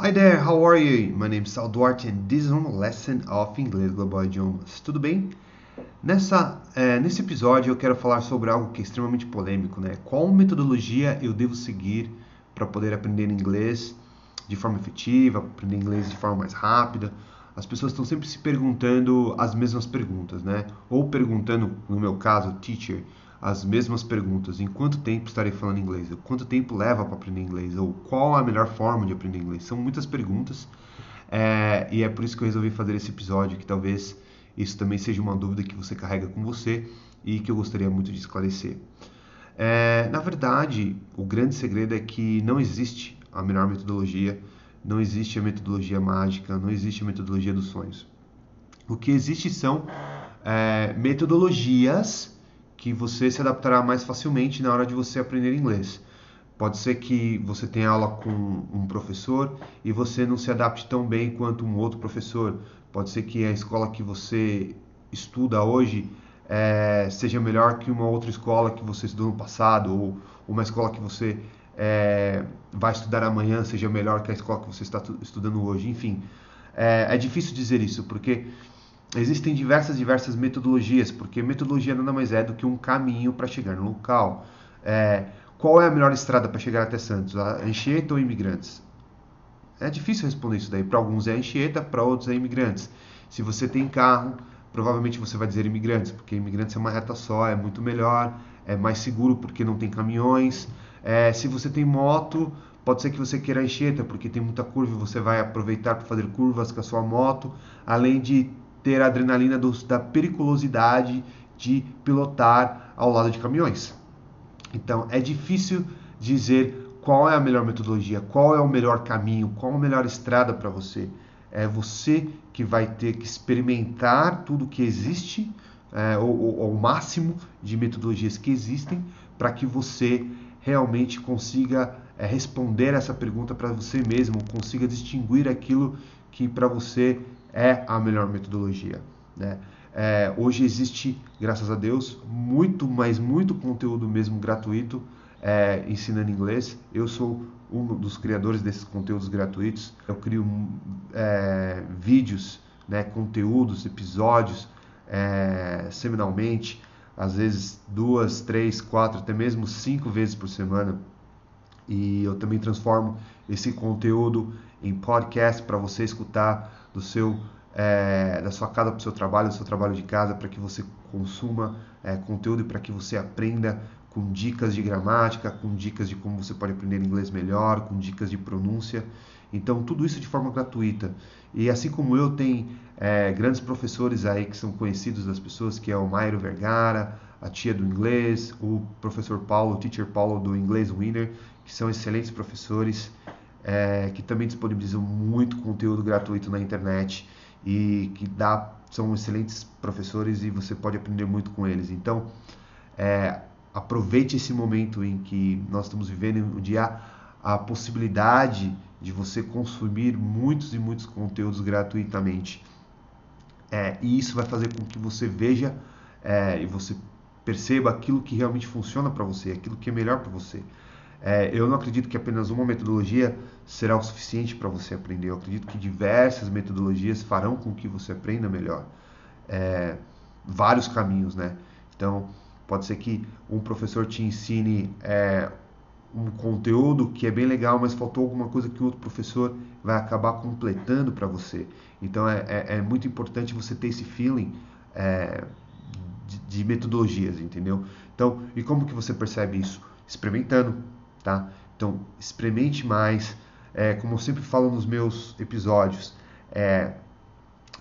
Hi there, how are you? My name is Sal Duarte and this is one lesson of Inglês Global Idiomas. Tudo bem? Nessa, é, nesse episódio eu quero falar sobre algo que é extremamente polêmico, né? Qual metodologia eu devo seguir para poder aprender inglês de forma efetiva, aprender inglês de forma mais rápida? As pessoas estão sempre se perguntando as mesmas perguntas, né? Ou perguntando, no meu caso, teacher, as mesmas perguntas. Em quanto tempo estarei falando inglês? Quanto tempo leva para aprender inglês? Ou qual a melhor forma de aprender inglês? São muitas perguntas é, e é por isso que eu resolvi fazer esse episódio, que talvez isso também seja uma dúvida que você carrega com você e que eu gostaria muito de esclarecer. É, na verdade, o grande segredo é que não existe a melhor metodologia, não existe a metodologia mágica, não existe a metodologia dos sonhos. O que existe são é, metodologias que você se adaptará mais facilmente na hora de você aprender inglês. Pode ser que você tenha aula com um professor e você não se adapte tão bem quanto um outro professor. Pode ser que a escola que você estuda hoje é, seja melhor que uma outra escola que você estudou no passado, ou uma escola que você é, vai estudar amanhã seja melhor que a escola que você está estudando hoje. Enfim, é, é difícil dizer isso, porque existem diversas diversas metodologias, porque metodologia nada mais é do que um caminho para chegar no local. É, qual é a melhor estrada para chegar até Santos? A Anchieta ou Imigrantes? É difícil responder isso daí. Para alguns é Anchieta, para outros é Imigrantes. Se você tem carro, provavelmente você vai dizer Imigrantes, porque Imigrantes é uma reta só, é muito melhor, é mais seguro porque não tem caminhões. É, se você tem moto, pode ser que você queira Anchieta, porque tem muita curva você vai aproveitar para fazer curvas com a sua moto, além de ter a adrenalina do, da periculosidade de pilotar ao lado de caminhões. Então é difícil dizer qual é a melhor metodologia, qual é o melhor caminho, qual a melhor estrada para você. É você que vai ter que experimentar tudo que existe, é, o máximo de metodologias que existem, para que você realmente consiga é, responder essa pergunta para você mesmo, consiga distinguir aquilo que para você é a melhor metodologia. Né? É, hoje existe, graças a Deus, muito, mas muito conteúdo mesmo gratuito é, ensinando inglês. Eu sou um dos criadores desses conteúdos gratuitos. Eu crio é, vídeos, né, conteúdos, episódios é, semanalmente, às vezes duas, três, quatro, até mesmo cinco vezes por semana. E eu também transformo esse conteúdo em podcast para você escutar do seu é, da sua casa para o seu trabalho, do seu trabalho de casa, para que você consuma é, conteúdo e para que você aprenda com dicas de gramática, com dicas de como você pode aprender inglês melhor, com dicas de pronúncia. Então, tudo isso de forma gratuita. E assim como eu, tem é, grandes professores aí que são conhecidos das pessoas, que é o Mairo Vergara, a tia do inglês, o professor Paulo, o teacher Paulo do Inglês Winner, que são excelentes professores é, que também disponibilizam muito conteúdo gratuito na internet e que dá, são excelentes professores e você pode aprender muito com eles. Então, é, aproveite esse momento em que nós estamos vivendo, onde há a possibilidade de você consumir muitos e muitos conteúdos gratuitamente. É, e isso vai fazer com que você veja é, e você perceba aquilo que realmente funciona para você, aquilo que é melhor para você. É, eu não acredito que apenas uma metodologia será o suficiente para você aprender. Eu acredito que diversas metodologias farão com que você aprenda melhor. É, vários caminhos, né? Então, pode ser que um professor te ensine é, um conteúdo que é bem legal, mas faltou alguma coisa que o outro professor vai acabar completando para você. Então, é, é, é, muito importante você ter esse feeling é, de, de metodologias, entendeu? Então, e como que você percebe isso? Experimentando, tá? Então, experimente mais. É, como eu sempre falo nos meus episódios, é,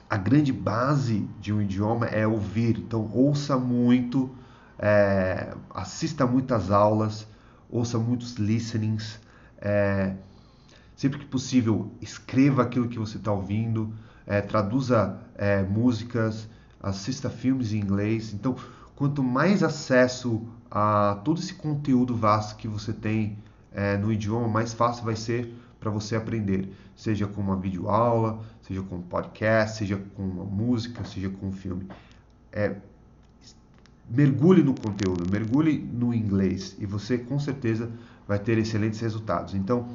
a grande base de um idioma é ouvir. Então, ouça muito, é, assista muitas aulas, ouça muitos listenings. É, sempre que possível, escreva aquilo que você está ouvindo, é, traduza é, músicas, assista filmes em inglês. Então, quanto mais acesso a todo esse conteúdo vasto que você tem é, no idioma, mais fácil vai ser para você aprender, seja com uma videoaula, seja com um podcast, seja com uma música, seja com um filme. É, mergulhe no conteúdo, mergulhe no inglês e você com certeza vai ter excelentes resultados. Então,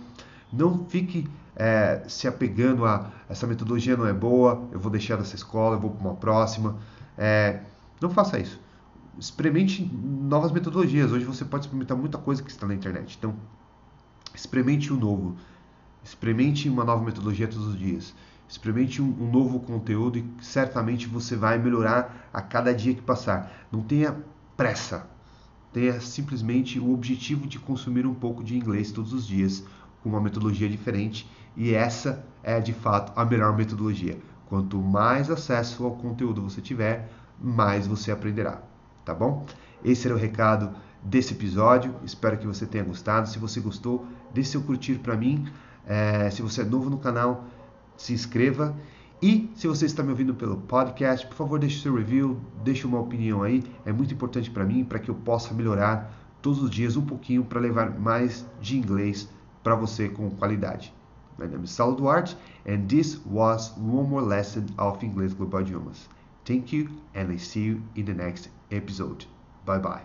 não fique é, se apegando a essa metodologia não é boa, eu vou deixar dessa escola, eu vou para uma próxima. É, não faça isso. Experimente novas metodologias. Hoje você pode experimentar muita coisa que está na internet. Então, experimente o novo. Experimente uma nova metodologia todos os dias. Experimente um, um, novo conteúdo e certamente você vai melhorar a cada dia que passar. Não tenha pressa. Tenha simplesmente o objetivo de consumir um pouco de inglês todos os dias com uma metodologia diferente e essa é de fato a melhor metodologia. Quanto mais acesso ao conteúdo você tiver, mais você aprenderá, tá bom? Esse era o recado desse episódio. Espero que você tenha gostado. Se você gostou, deixe seu curtir para mim. É, se você é novo no canal, se inscreva. E se você está me ouvindo pelo podcast, por favor, deixe seu review, deixe uma opinião aí. É muito importante para mim, para que eu possa melhorar todos os dias um pouquinho para levar mais de inglês para você com qualidade. My name is Saulo Duarte, and this was one more lesson of Inglês Global Idiomas. Thank you, and I see you in the next episode. Bye bye.